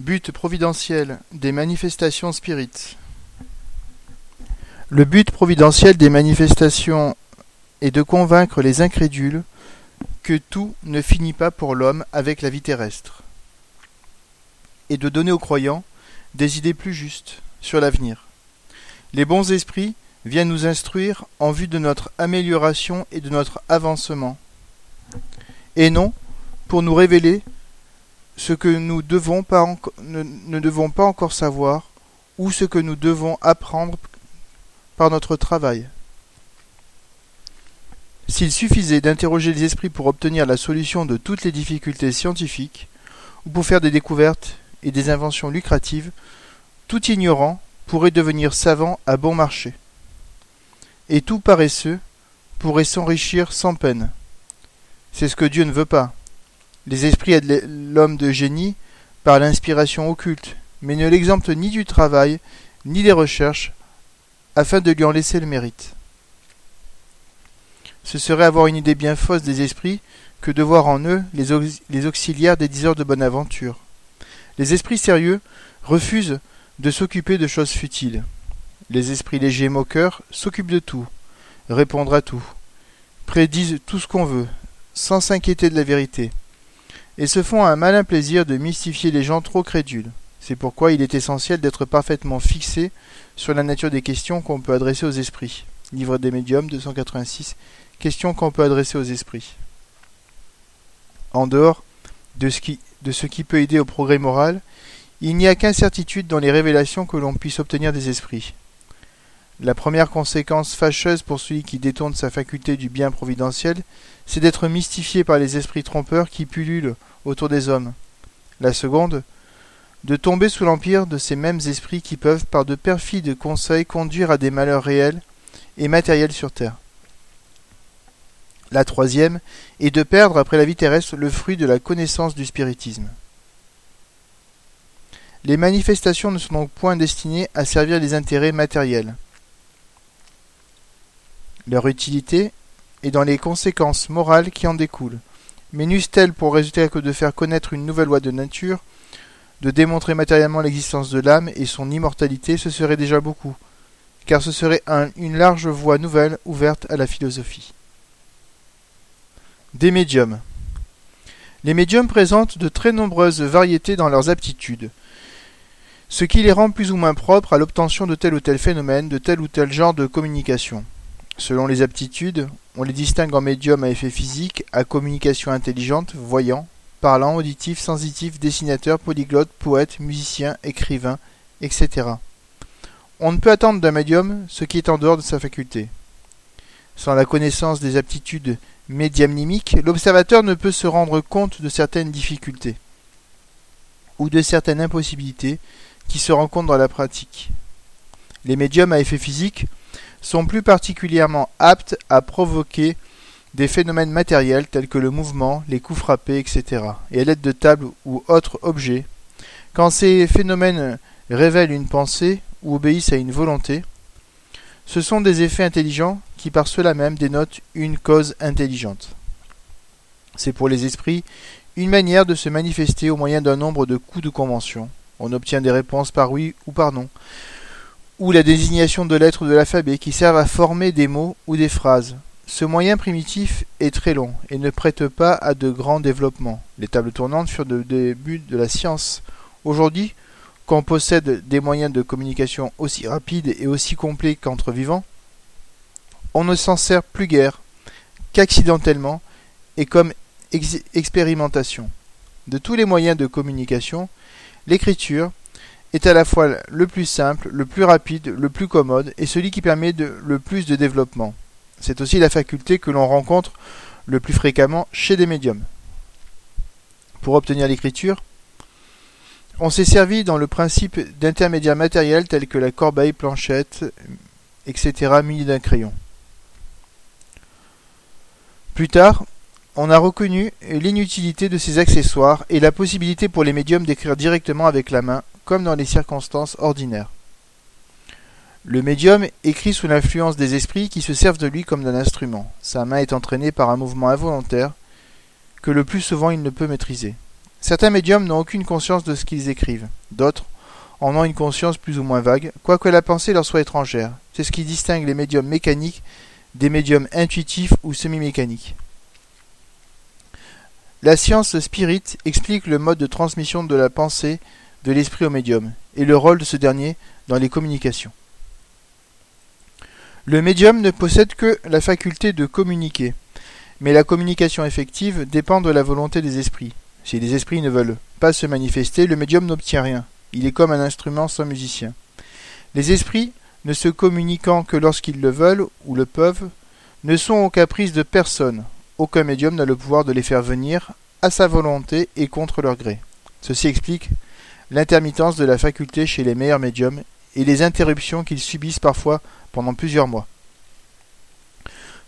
But providentiel des manifestations spirites. Le but providentiel des manifestations est de convaincre les incrédules que tout ne finit pas pour l'homme avec la vie terrestre, et de donner aux croyants des idées plus justes sur l'avenir. Les bons esprits viennent nous instruire en vue de notre amélioration et de notre avancement, et non pour nous révéler ce que nous ne devons pas encore savoir ou ce que nous devons apprendre par notre travail. S'il suffisait d'interroger les esprits pour obtenir la solution de toutes les difficultés scientifiques, ou pour faire des découvertes et des inventions lucratives, tout ignorant pourrait devenir savant à bon marché. Et tout paresseux pourrait s'enrichir sans peine. C'est ce que Dieu ne veut pas. Les esprits aident l'homme de génie par l'inspiration occulte, mais ne l'exemptent ni du travail, ni des recherches, afin de lui en laisser le mérite ce serait avoir une idée bien fausse des esprits que de voir en eux les, auxiliaires des diseurs de bonne aventure. Les esprits sérieux refusent de s'occuper de choses futiles. Les esprits légers moqueurs s'occupent de tout, répondent à tout, prédisent tout ce qu'on veut, sans s'inquiéter de la vérité, et se font un malin plaisir de mystifier les gens trop crédules. C'est pourquoi il est essentiel d'être parfaitement fixé sur la nature des questions qu'on peut adresser aux esprits. Livre des médiums 286 Question qu'on peut adresser aux esprits. En dehors de ce, qui, de ce qui peut aider au progrès moral, il n'y a qu'incertitude dans les révélations que l'on puisse obtenir des esprits. La première conséquence fâcheuse pour celui qui détourne sa faculté du bien providentiel, c'est d'être mystifié par les esprits trompeurs qui pullulent autour des hommes. La seconde, de tomber sous l'empire de ces mêmes esprits qui peuvent, par de perfides conseils, conduire à des malheurs réels et matériels sur terre. La troisième est de perdre après la vie terrestre le fruit de la connaissance du spiritisme. Les manifestations ne sont donc point destinées à servir les intérêts matériels. Leur utilité est dans les conséquences morales qui en découlent, mais n'eussent-elles pour résultat que de faire connaître une nouvelle loi de nature, de démontrer matériellement l'existence de l'âme et son immortalité, ce serait déjà beaucoup, car ce serait une large voie nouvelle ouverte à la philosophie. Des médiums. Les médiums présentent de très nombreuses variétés dans leurs aptitudes, ce qui les rend plus ou moins propres à l'obtention de tel ou tel phénomène, de tel ou tel genre de communication. Selon les aptitudes, on les distingue en médiums à effet physique, à communication intelligente, voyant, parlant, auditif, sensitif, dessinateur, polyglotte, poète, musicien, écrivain, etc. On ne peut attendre d'un médium ce qui est en dehors de sa faculté. Sans la connaissance des aptitudes médiumnimique, l'observateur ne peut se rendre compte de certaines difficultés ou de certaines impossibilités qui se rencontrent dans la pratique. Les médiums à effet physique sont plus particulièrement aptes à provoquer des phénomènes matériels tels que le mouvement, les coups frappés, etc. et à l'aide de tables ou autres objets. Quand ces phénomènes révèlent une pensée ou obéissent à une volonté, ce sont des effets intelligents qui par cela même dénotent une cause intelligente. C'est pour les esprits une manière de se manifester au moyen d'un nombre de coups de convention. On obtient des réponses par oui ou par non, ou la désignation de lettres de l'alphabet qui servent à former des mots ou des phrases. Ce moyen primitif est très long et ne prête pas à de grands développements. Les tables tournantes furent le début de la science. Aujourd'hui, qu'on possède des moyens de communication aussi rapides et aussi complets qu'entre vivants, on ne s'en sert plus guère qu'accidentellement et comme expérimentation. De tous les moyens de communication, l'écriture est à la fois le plus simple, le plus rapide, le plus commode et celui qui permet le plus de développement. C'est aussi la faculté que l'on rencontre le plus fréquemment chez des médiums. Pour obtenir l'écriture, on s'est servi dans le principe d'intermédiaires matériels tels que la corbeille, planchette, etc. munis d'un crayon. Plus tard, on a reconnu l'inutilité de ces accessoires et la possibilité pour les médiums d'écrire directement avec la main, comme dans les circonstances ordinaires. Le médium écrit sous l'influence des esprits qui se servent de lui comme d'un instrument. Sa main est entraînée par un mouvement involontaire que le plus souvent il ne peut maîtriser. Certains médiums n'ont aucune conscience de ce qu'ils écrivent, d'autres en ont une conscience plus ou moins vague, quoique la pensée leur soit étrangère. C'est ce qui distingue les médiums mécaniques des médiums intuitifs ou semi-mécaniques. La science spirit explique le mode de transmission de la pensée de l'esprit au médium et le rôle de ce dernier dans les communications. Le médium ne possède que la faculté de communiquer, mais la communication effective dépend de la volonté des esprits. Si les esprits ne veulent pas se manifester, le médium n'obtient rien. Il est comme un instrument sans musicien. Les esprits, ne se communiquant que lorsqu'ils le veulent ou le peuvent, ne sont au caprice de personne. Aucun médium n'a le pouvoir de les faire venir à sa volonté et contre leur gré. Ceci explique l'intermittence de la faculté chez les meilleurs médiums et les interruptions qu'ils subissent parfois pendant plusieurs mois.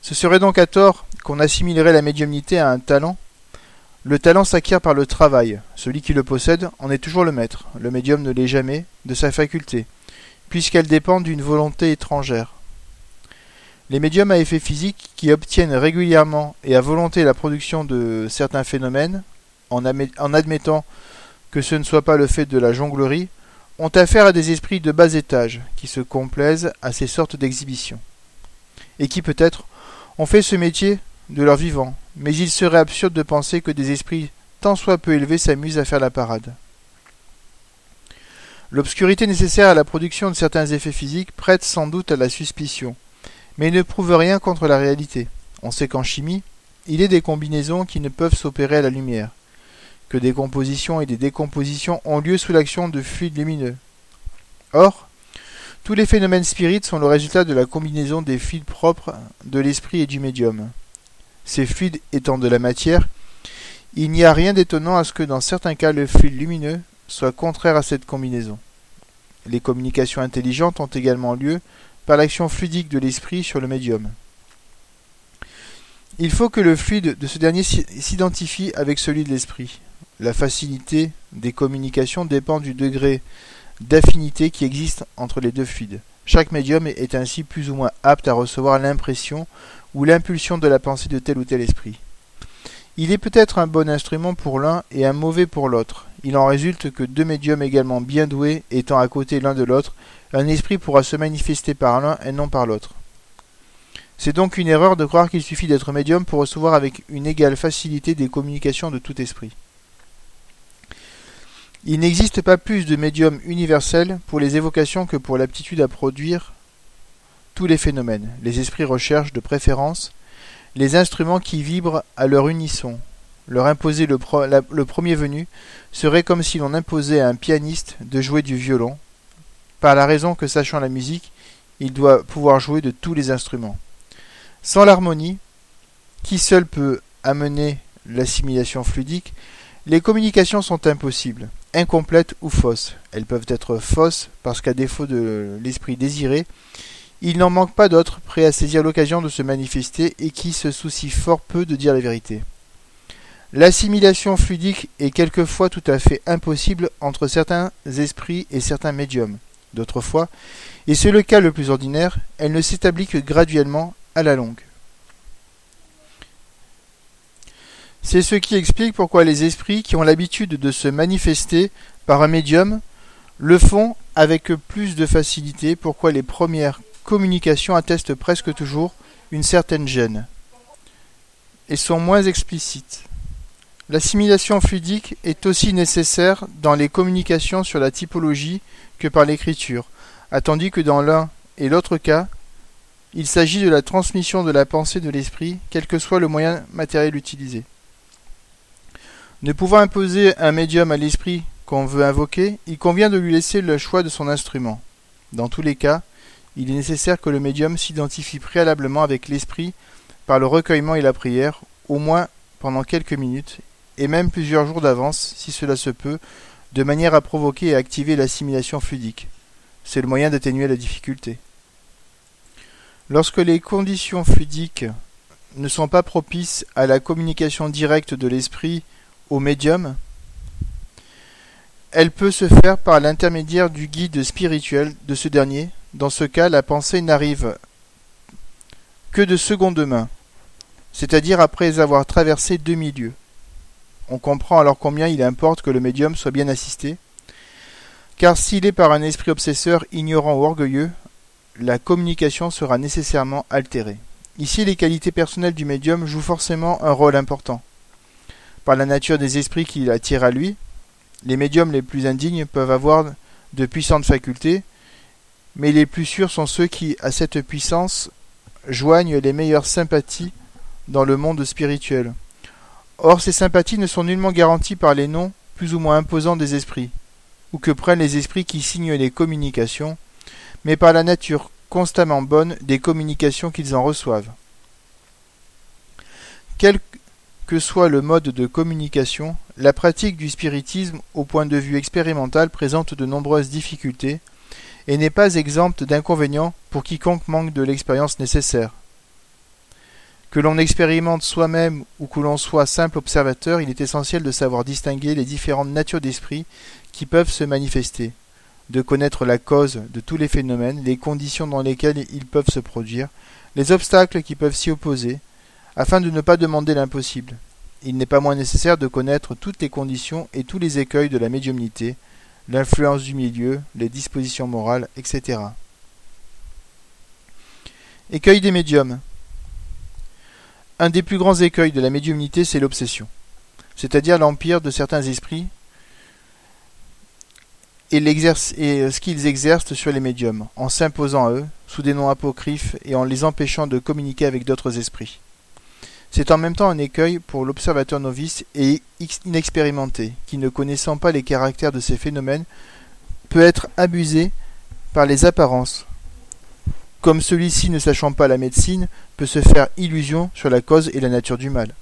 Ce serait donc à tort qu'on assimilerait la médiumnité à un talent le talent s'acquiert par le travail. Celui qui le possède en est toujours le maître. Le médium ne l'est jamais de sa faculté, puisqu'elle dépend d'une volonté étrangère. Les médiums à effet physique qui obtiennent régulièrement et à volonté la production de certains phénomènes, en, admettant que ce ne soit pas le fait de la jonglerie, ont affaire à des esprits de bas étage qui se complaisent à ces sortes d'exhibitions, et qui peut-être ont fait ce métier de leur vivant, mais il serait absurde de penser que des esprits tant soit peu élevés s'amusent à faire la parade. L'obscurité nécessaire à la production de certains effets physiques prête sans doute à la suspicion, mais ne prouve rien contre la réalité. On sait qu'en chimie, il est des combinaisons qui ne peuvent s'opérer à la lumière, que des compositions et des décompositions ont lieu sous l'action de fluides lumineux. Or, tous les phénomènes spirites sont le résultat de la combinaison des fluides propres de l'esprit et du médium ces fluides étant de la matière, il n'y a rien d'étonnant à ce que dans certains cas le fluide lumineux soit contraire à cette combinaison. Les communications intelligentes ont également lieu par l'action fluidique de l'esprit sur le médium. Il faut que le fluide de ce dernier s'identifie avec celui de l'esprit. La facilité des communications dépend du degré d'affinité qui existe entre les deux fluides. Chaque médium est ainsi plus ou moins apte à recevoir l'impression ou l'impulsion de la pensée de tel ou tel esprit. Il est peut-être un bon instrument pour l'un et un mauvais pour l'autre. Il en résulte que deux médiums également bien doués étant à côté l'un de l'autre, un esprit pourra se manifester par l'un et non par l'autre. C'est donc une erreur de croire qu'il suffit d'être médium pour recevoir avec une égale facilité des communications de tout esprit. Il n'existe pas plus de médiums universels pour les évocations que pour l'aptitude à produire tous les phénomènes. Les esprits recherchent de préférence les instruments qui vibrent à leur unisson. Leur imposer le, premier venu serait comme si l'on imposait à un pianiste de jouer du violon, par la raison que sachant la musique, il doit pouvoir jouer de tous les instruments. Sans l'harmonie, qui seul peut amener l'assimilation fluidique, les communications sont impossibles, incomplètes ou fausses. Elles peuvent être fausses parce qu'à défaut de l'esprit désiré, il n'en manque pas d'autres prêts à saisir l'occasion de se manifester et qui se soucient fort peu de dire la vérité. L'assimilation fluidique est quelquefois tout à fait impossible entre certains esprits et certains médiums. D'autres fois, et c'est le cas le plus ordinaire, elle ne s'établit que graduellement à la longue. C'est ce qui explique pourquoi les esprits qui ont l'habitude de se manifester par un médium le font avec plus de facilité, pourquoi les premières communications attestent presque toujours une certaine gêne et sont moins explicites. L'assimilation fluidique est aussi nécessaire dans les communications sur la typologie que par l'écriture, attendu que dans l'un et l'autre cas, il s'agit de la transmission de la pensée de l'esprit, quel que soit le moyen matériel utilisé. Ne pouvant imposer un médium à l'esprit qu'on veut invoquer, il convient de lui laisser le choix de son instrument. Dans tous les cas, il est nécessaire que le médium s'identifie préalablement avec l'esprit par le recueillement et la prière, au moins pendant quelques minutes, et même plusieurs jours d'avance, si cela se peut, de manière à provoquer et activer l'assimilation fluidique. C'est le moyen d'atténuer la difficulté. Lorsque les conditions fluidiques ne sont pas propices à la communication directe de l'esprit au médium, elle peut se faire par l'intermédiaire du guide spirituel de ce dernier. Dans ce cas, la pensée n'arrive que de seconde main, c'est-à-dire après avoir traversé deux milieux. On comprend alors combien il importe que le médium soit bien assisté, car s'il est par un esprit obsesseur, ignorant ou orgueilleux, la communication sera nécessairement altérée. Ici, les qualités personnelles du médium jouent forcément un rôle important. Par la nature des esprits qui attirent à lui, les médiums les plus indignes peuvent avoir de puissantes facultés, mais les plus sûrs sont ceux qui, à cette puissance, joignent les meilleures sympathies dans le monde spirituel. Or, ces sympathies ne sont nullement garanties par les noms plus ou moins imposants des esprits, ou que prennent les esprits qui signent les communications, mais par la nature constamment bonne des communications qu'ils en reçoivent. Quel que soit le mode de communication, la pratique du spiritisme au point de vue expérimental présente de nombreuses difficultés et n'est pas exempte d'inconvénients pour quiconque manque de l'expérience nécessaire. Que l'on expérimente soi-même ou que l'on soit simple observateur, il est essentiel de savoir distinguer les différentes natures d'esprit qui peuvent se manifester, de connaître la cause de tous les phénomènes, les conditions dans lesquelles ils peuvent se produire, les obstacles qui peuvent s'y opposer, afin de ne pas demander l'impossible. Il n'est pas moins nécessaire de connaître toutes les conditions et tous les écueils de la médiumnité, l'influence du milieu, les dispositions morales, etc. Écueil des médiums. Un des plus grands écueils de la médiumnité, c'est l'obsession, c'est-à-dire l'empire de certains esprits et, et ce qu'ils exercent sur les médiums, en s'imposant à eux, sous des noms apocryphes et en les empêchant de communiquer avec d'autres esprits. C'est en même temps un écueil pour l'observateur novice et inexpérimenté, qui, ne connaissant pas les caractères de ces phénomènes, peut être abusé par les apparences, comme celui-ci, ne sachant pas la médecine, peut se faire illusion sur la cause et la nature du mal.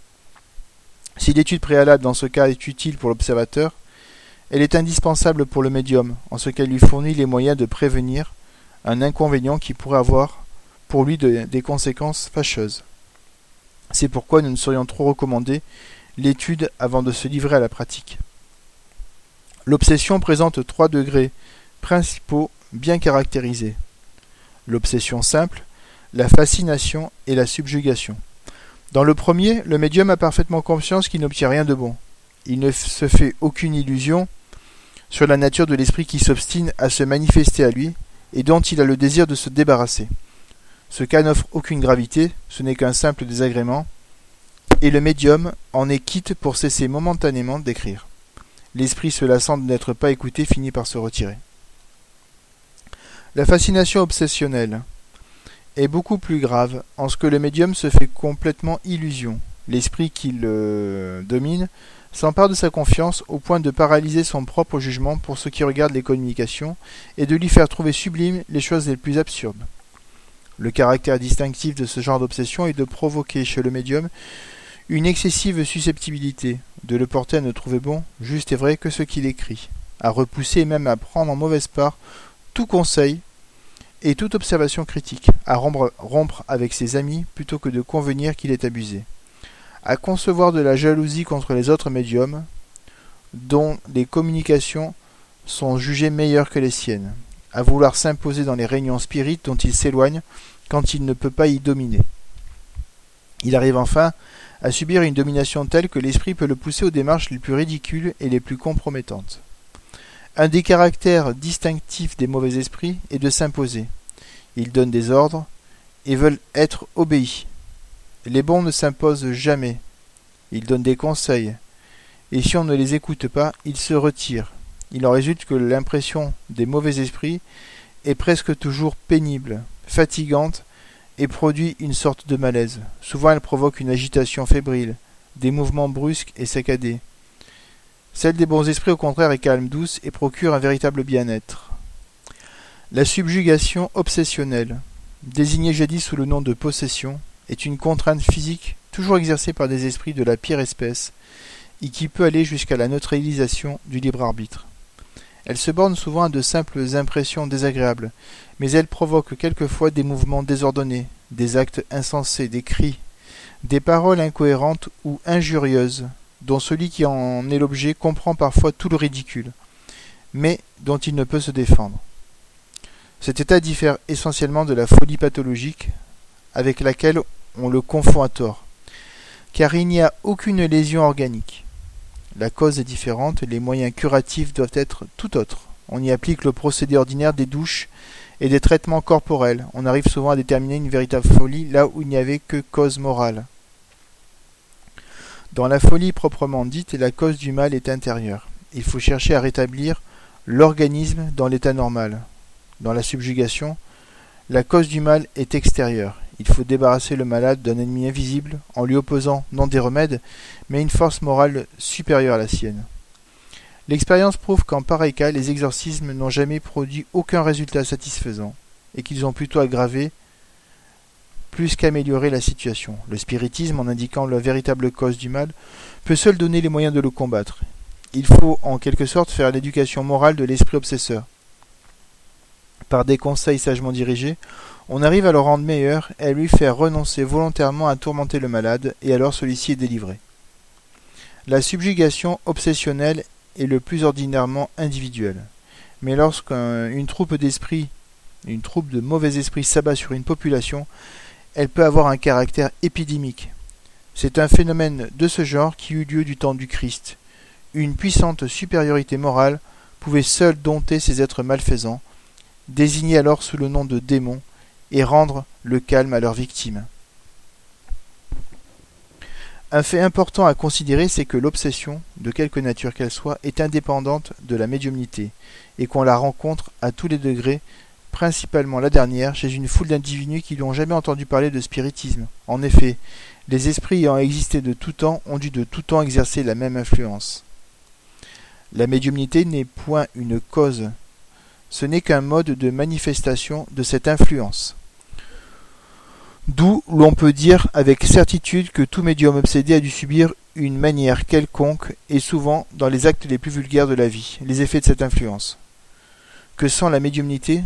Si l'étude préalable dans ce cas est utile pour l'observateur, elle est indispensable pour le médium, en ce qu'elle lui fournit les moyens de prévenir un inconvénient qui pourrait avoir pour lui des conséquences fâcheuses. C'est pourquoi nous ne serions trop recommander l'étude avant de se livrer à la pratique. L'obsession présente trois degrés principaux bien caractérisés l'obsession simple, la fascination et la subjugation. Dans le premier, le médium a parfaitement conscience qu'il n'obtient rien de bon. Il ne se fait aucune illusion sur la nature de l'esprit qui s'obstine à se manifester à lui et dont il a le désir de se débarrasser. Ce cas n'offre aucune gravité, ce n'est qu'un simple désagrément, et le médium en est quitte pour cesser momentanément d'écrire. L'esprit se lassant de n'être pas écouté finit par se retirer. La fascination obsessionnelle est beaucoup plus grave en ce que le médium se fait complètement illusion. L'esprit qui le domine s'empare de sa confiance au point de paralyser son propre jugement pour ce qui regarde les communications et de lui faire trouver sublimes les choses les plus absurdes. Le caractère distinctif de ce genre d'obsession est de provoquer chez le médium une excessive susceptibilité, de le porter à ne trouver bon, juste et vrai que ce qu'il écrit, à repousser et même à prendre en mauvaise part tout conseil et toute observation critique, à rompre, avec ses amis plutôt que de convenir qu'il est abusé, à concevoir de la jalousie contre les autres médiums, dont les communications sont jugées meilleures que les siennes, à vouloir s'imposer dans les réunions spirites dont il s'éloigne quand il ne peut pas y dominer. Il arrive enfin à subir une domination telle que l'esprit peut le pousser aux démarches les plus ridicules et les plus compromettantes. Un des caractères distinctifs des mauvais esprits est de s'imposer. Ils donnent des ordres et veulent être obéis. Les bons ne s'imposent jamais. Ils donnent des conseils. Et si on ne les écoute pas, ils se retirent. Il en résulte que l'impression des mauvais esprits est presque toujours pénible, fatigante et produit une sorte de malaise. Souvent elle provoque une agitation fébrile, des mouvements brusques et saccadés. Celle des bons esprits, au contraire, est calme, douce et procure un véritable bien-être. La subjugation obsessionnelle, désignée jadis sous le nom de possession, est une contrainte physique toujours exercée par des esprits de la pire espèce et qui peut aller jusqu'à la neutralisation du libre arbitre. Elle se borne souvent à de simples impressions désagréables, mais elle provoque quelquefois des mouvements désordonnés, des actes insensés, des cris, des paroles incohérentes ou injurieuses, dont celui qui en est l'objet comprend parfois tout le ridicule, mais dont il ne peut se défendre. Cet état diffère essentiellement de la folie pathologique avec laquelle on le confond à tort, car il n'y a aucune lésion organique. La cause est différente, les moyens curatifs doivent être tout autres. On y applique le procédé ordinaire des douches et des traitements corporels. On arrive souvent à déterminer une véritable folie là où il n'y avait que cause morale. Dans la folie proprement dite, la cause du mal est intérieure. Il faut chercher à rétablir l'organisme dans l'état normal. Dans la subjugation, la cause du mal est extérieure. Il faut débarrasser le malade d'un ennemi invisible en lui opposant non des remèdes, mais une force morale supérieure à la sienne. L'expérience prouve qu'en pareil cas, les exorcismes n'ont jamais produit aucun résultat satisfaisant, et qu'ils ont plutôt aggravé plus qu'amélioré la situation. Le spiritisme, en indiquant la véritable cause du mal, peut seul donner les moyens de le combattre. Il faut en quelque sorte faire l'éducation morale de l'esprit obsesseur. Par des conseils sagement dirigés, on arrive à le rendre meilleur et à lui faire renoncer volontairement à tourmenter le malade, et alors celui-ci est délivré. La subjugation obsessionnelle est le plus ordinairement individuel. Mais lorsqu'une troupe d'esprits, une troupe de mauvais esprits s'abat sur une population, elle peut avoir un caractère épidémique. C'est un phénomène de ce genre qui eut lieu du temps du Christ. Une puissante supériorité morale pouvait seule dompter ces êtres malfaisants, désignés alors sous le nom de démons, et rendre le calme à leurs victimes. Un fait important à considérer, c'est que l'obsession, de quelque nature qu'elle soit, est indépendante de la médiumnité, et qu'on la rencontre à tous les degrés, principalement la dernière, chez une foule d'individus qui n'ont jamais entendu parler de spiritisme. En effet, les esprits ayant existé de tout temps ont dû de tout temps exercer la même influence. La médiumnité n'est point une cause, ce n'est qu'un mode de manifestation de cette influence. D'où l'on peut dire avec certitude que tout médium obsédé a dû subir une manière quelconque, et souvent dans les actes les plus vulgaires de la vie, les effets de cette influence. Que sans la médiumnité,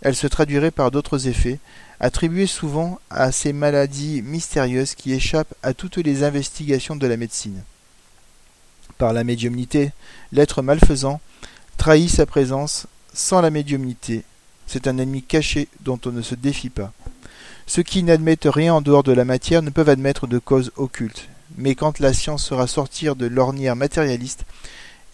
elle se traduirait par d'autres effets, attribués souvent à ces maladies mystérieuses qui échappent à toutes les investigations de la médecine. Par la médiumnité, l'être malfaisant trahit sa présence sans la médiumnité. C'est un ennemi caché dont on ne se défie pas. Ceux qui n'admettent rien en dehors de la matière ne peuvent admettre de cause occulte. Mais quand la science sera sortir de l'ornière matérialiste,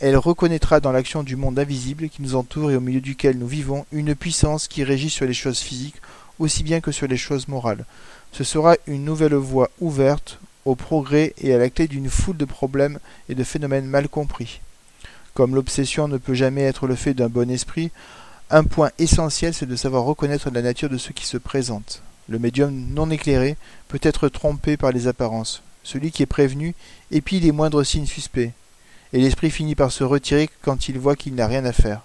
elle reconnaîtra dans l'action du monde invisible qui nous entoure et au milieu duquel nous vivons une puissance qui régit sur les choses physiques aussi bien que sur les choses morales. Ce sera une nouvelle voie ouverte au progrès et à la clé d'une foule de problèmes et de phénomènes mal compris. Comme l'obsession ne peut jamais être le fait d'un bon esprit, un point essentiel c'est de savoir reconnaître la nature de ce qui se présente. Le médium non éclairé peut être trompé par les apparences. Celui qui est prévenu épie les moindres signes suspects, et l'esprit finit par se retirer quand il voit qu'il n'a rien à faire.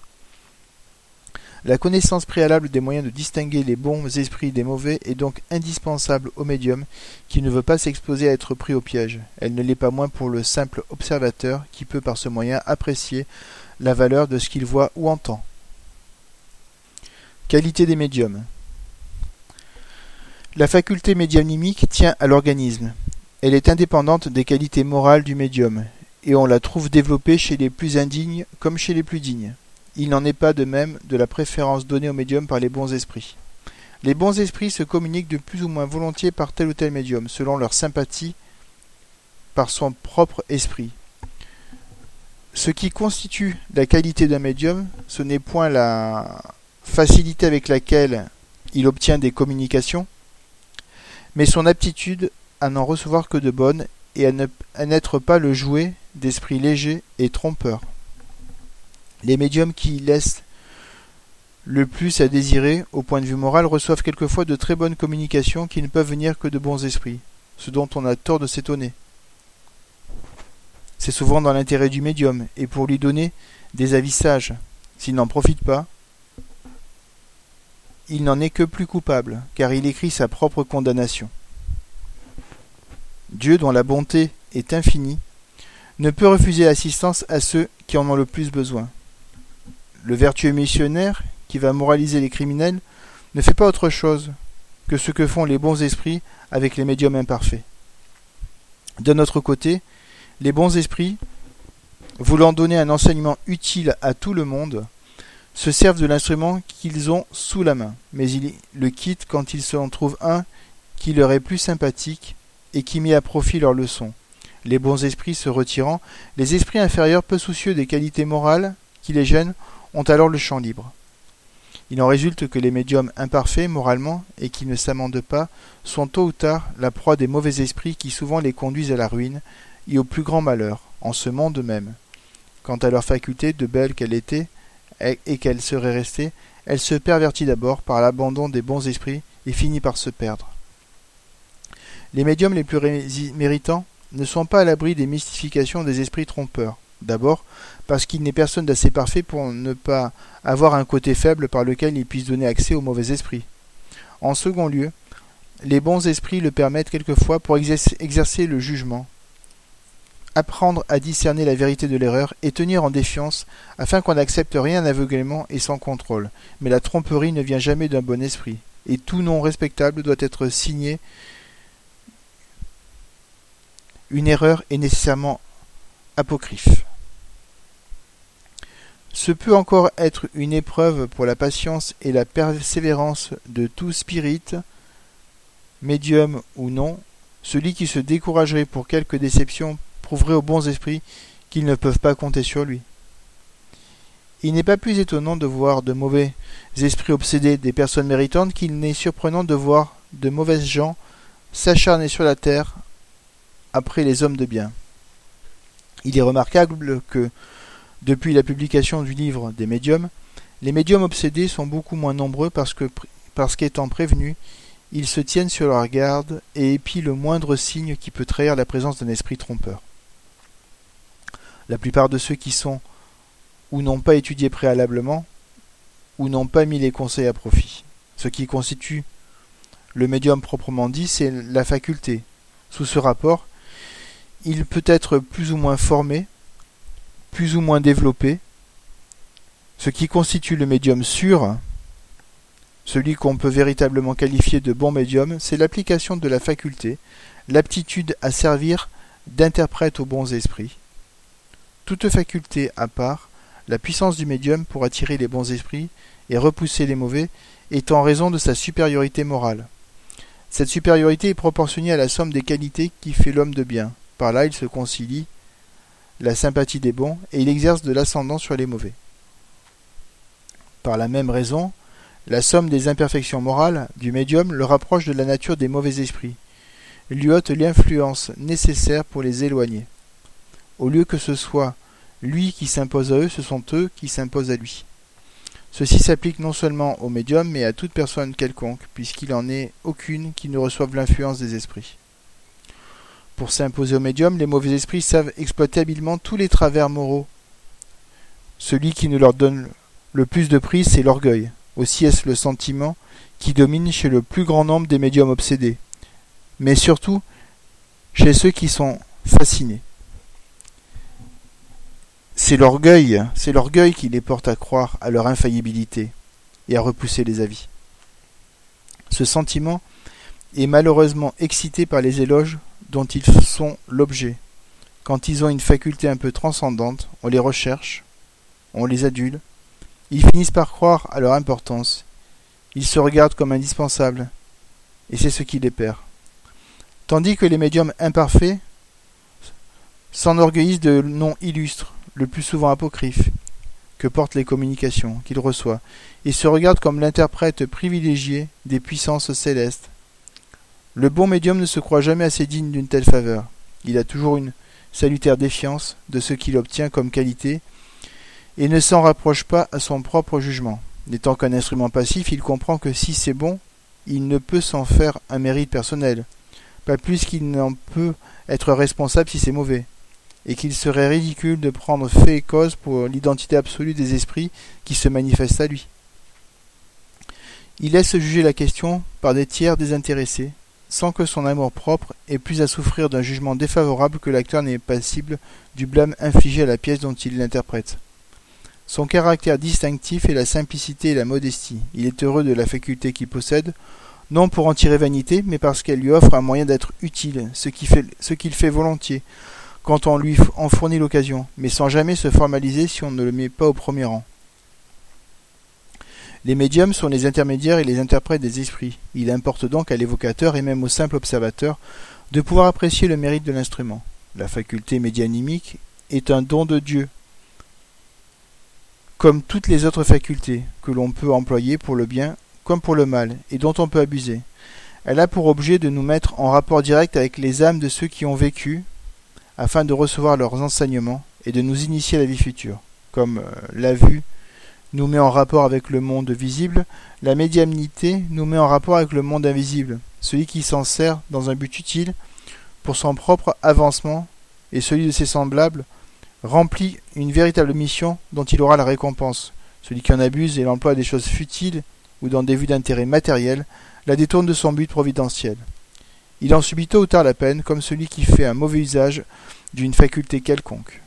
La connaissance préalable des moyens de distinguer les bons esprits des mauvais est donc indispensable au médium qui ne veut pas s'exposer à être pris au piège. Elle ne l'est pas moins pour le simple observateur qui peut par ce moyen apprécier la valeur de ce qu'il voit ou entend. Qualité des médiums. La faculté médiumnimique tient à l'organisme. Elle est indépendante des qualités morales du médium, et on la trouve développée chez les plus indignes comme chez les plus dignes. Il n'en est pas de même de la préférence donnée au médium par les bons esprits. Les bons esprits se communiquent de plus ou moins volontiers par tel ou tel médium, selon leur sympathie par son propre esprit. Ce qui constitue la qualité d'un médium, ce n'est point la facilité avec laquelle il obtient des communications, mais son aptitude à n'en recevoir que de bonnes et à n'être pas le jouet d'esprits légers et trompeurs. Les médiums qui laissent le plus à désirer au point de vue moral reçoivent quelquefois de très bonnes communications qui ne peuvent venir que de bons esprits, ce dont on a tort de s'étonner. C'est souvent dans l'intérêt du médium, et pour lui donner des avis sages. S'il n'en profite pas, il n'en est que plus coupable, car il écrit sa propre condamnation. Dieu, dont la bonté est infinie, ne peut refuser l'assistance à ceux qui en ont le plus besoin. Le vertueux missionnaire, qui va moraliser les criminels, ne fait pas autre chose que ce que font les bons esprits avec les médiums imparfaits. D'un autre côté, les bons esprits, voulant donner un enseignement utile à tout le monde, se servent de l'instrument qu'ils ont sous la main, mais ils le quittent quand ils s'en trouvent un qui leur est plus sympathique et qui met à profit leur leçon. Les bons esprits se retirant, les esprits inférieurs peu soucieux des qualités morales qui les gênent ont alors le champ libre. Il en résulte que les médiums imparfaits moralement et qui ne s'amendent pas sont tôt ou tard la proie des mauvais esprits qui souvent les conduisent à la ruine et au plus grand malheur, en ce monde même. Quant à leur faculté, de belle qu'elle était, et qu'elle serait restée, elle se pervertit d'abord par l'abandon des bons esprits et finit par se perdre. Les médiums les plus méritants ne sont pas à l'abri des mystifications des esprits trompeurs. D'abord, parce qu'il n'est personne d'assez parfait pour ne pas avoir un côté faible par lequel il puisse donner accès aux mauvais esprits. En second lieu, les bons esprits le permettent quelquefois pour exercer le jugement, apprendre à discerner la vérité de l'erreur et tenir en défiance afin qu'on n'accepte rien aveuglément et sans contrôle. Mais la tromperie ne vient jamais d'un bon esprit, et tout nom respectable doit être signé. Une erreur est nécessairement apocryphe. Ce peut encore être une épreuve pour la patience et la persévérance de tout spirit, médium ou non, celui qui se découragerait pour quelque déception prouverait aux bons esprits qu'ils ne peuvent pas compter sur lui. Il n'est pas plus étonnant de voir de mauvais esprits obsédés des personnes méritantes qu'il n'est surprenant de voir de mauvaises gens s'acharner sur la terre après les hommes de bien. Il est remarquable que, depuis la publication du livre des médiums, les médiums obsédés sont beaucoup moins nombreux parce parce qu'étant prévenus, ils se tiennent sur leur garde et épient le moindre signe qui peut trahir la présence d'un esprit trompeur. La plupart de ceux qui sont ou n'ont pas étudié préalablement ou n'ont pas mis les conseils à profit. Ce qui constitue le médium proprement dit, c'est la faculté. Sous ce rapport, il peut être plus ou moins formé, plus ou moins développé. Ce qui constitue le médium sûr, celui qu'on peut véritablement qualifier de bon médium, c'est l'application de la faculté, l'aptitude à servir d'interprète aux bons esprits, toute faculté à part, la puissance du médium pour attirer les bons esprits et repousser les mauvais est en raison de sa supériorité morale. Cette supériorité est proportionnée à la somme des qualités qui fait l'homme de bien. Par là, il se concilie la sympathie des bons et il exerce de l'ascendant sur les mauvais. Par la même raison, la somme des imperfections morales du médium le rapproche de la nature des mauvais esprits, lui ôte l'influence nécessaire pour les éloigner. Au lieu que ce soit lui qui s'impose à eux, ce sont eux qui s'imposent à lui. Ceci s'applique non seulement aux médiums, mais à toute personne quelconque, puisqu'il n'en est aucune qui ne reçoive l'influence des esprits. Pour s'imposer aux médiums, les mauvais esprits savent exploiter habilement tous les travers moraux. Celui qui ne leur donne le plus de prix, c'est l'orgueil. Aussi est-ce le sentiment qui domine chez le plus grand nombre des médiums obsédés, mais surtout chez ceux qui sont fascinés. C'est l'orgueil, c'est l'orgueil qui les porte à croire à leur infaillibilité et à repousser les avis. Ce sentiment est malheureusement excité par les éloges dont ils sont l'objet. Quand ils ont une faculté un peu transcendante, on les recherche, on les adule, ils finissent par croire à leur importance, ils se regardent comme indispensables, et c'est ce qui les perd. Tandis que les médiums imparfaits s'enorgueillissent de noms illustres, le plus souvent apocryphe, que portent les communications qu'il reçoit, et se regarde comme l'interprète privilégié des puissances célestes. Le bon médium ne se croit jamais assez digne d'une telle faveur. Il a toujours une salutaire défiance de ce qu'il obtient comme qualité, et ne s'en rapproche pas à son propre jugement. N'étant qu'un instrument passif, il comprend que si c'est bon, il ne peut s'en faire un mérite personnel, pas plus qu'il n'en peut être responsable si c'est mauvais et qu'il serait ridicule de prendre fait et cause pour l'identité absolue des esprits qui se manifestent à lui. Il laisse juger la question par des tiers désintéressés, sans que son amour propre ait plus à souffrir d'un jugement défavorable que l'acteur n'est passible du blâme infligé à la pièce dont il l'interprète. Son caractère distinctif est la simplicité et la modestie. Il est heureux de la faculté qu'il possède, non pour en tirer vanité, mais parce qu'elle lui offre un moyen d'être utile, ce qu'il fait, fait volontiers, quand on lui en fournit l'occasion, mais sans jamais se formaliser si on ne le met pas au premier rang. Les médiums sont les intermédiaires et les interprètes des esprits. Il importe donc à l'évocateur et même au simple observateur de pouvoir apprécier le mérite de l'instrument. la faculté médianimique, est un don de Dieu, comme toutes les autres facultés que l'on peut employer pour le bien comme pour le mal, et dont on peut abuser. Elle a pour objet de nous mettre en rapport direct avec les âmes de ceux qui ont vécu, afin de recevoir leurs enseignements et de nous initier à la vie future. Comme euh, la vue nous met en rapport avec le monde visible, la médiumnité nous met en rapport avec le monde invisible, celui qui s'en sert dans un but utile pour son propre avancement et celui de ses semblables remplit une véritable mission dont il aura la récompense. Celui qui en abuse et l'emploi des choses futiles ou dans des vues d'intérêt matériel la détourne de son but providentiel. Il en subit tôt ou tard la peine, comme celui qui fait un mauvais usage d'une faculté quelconque.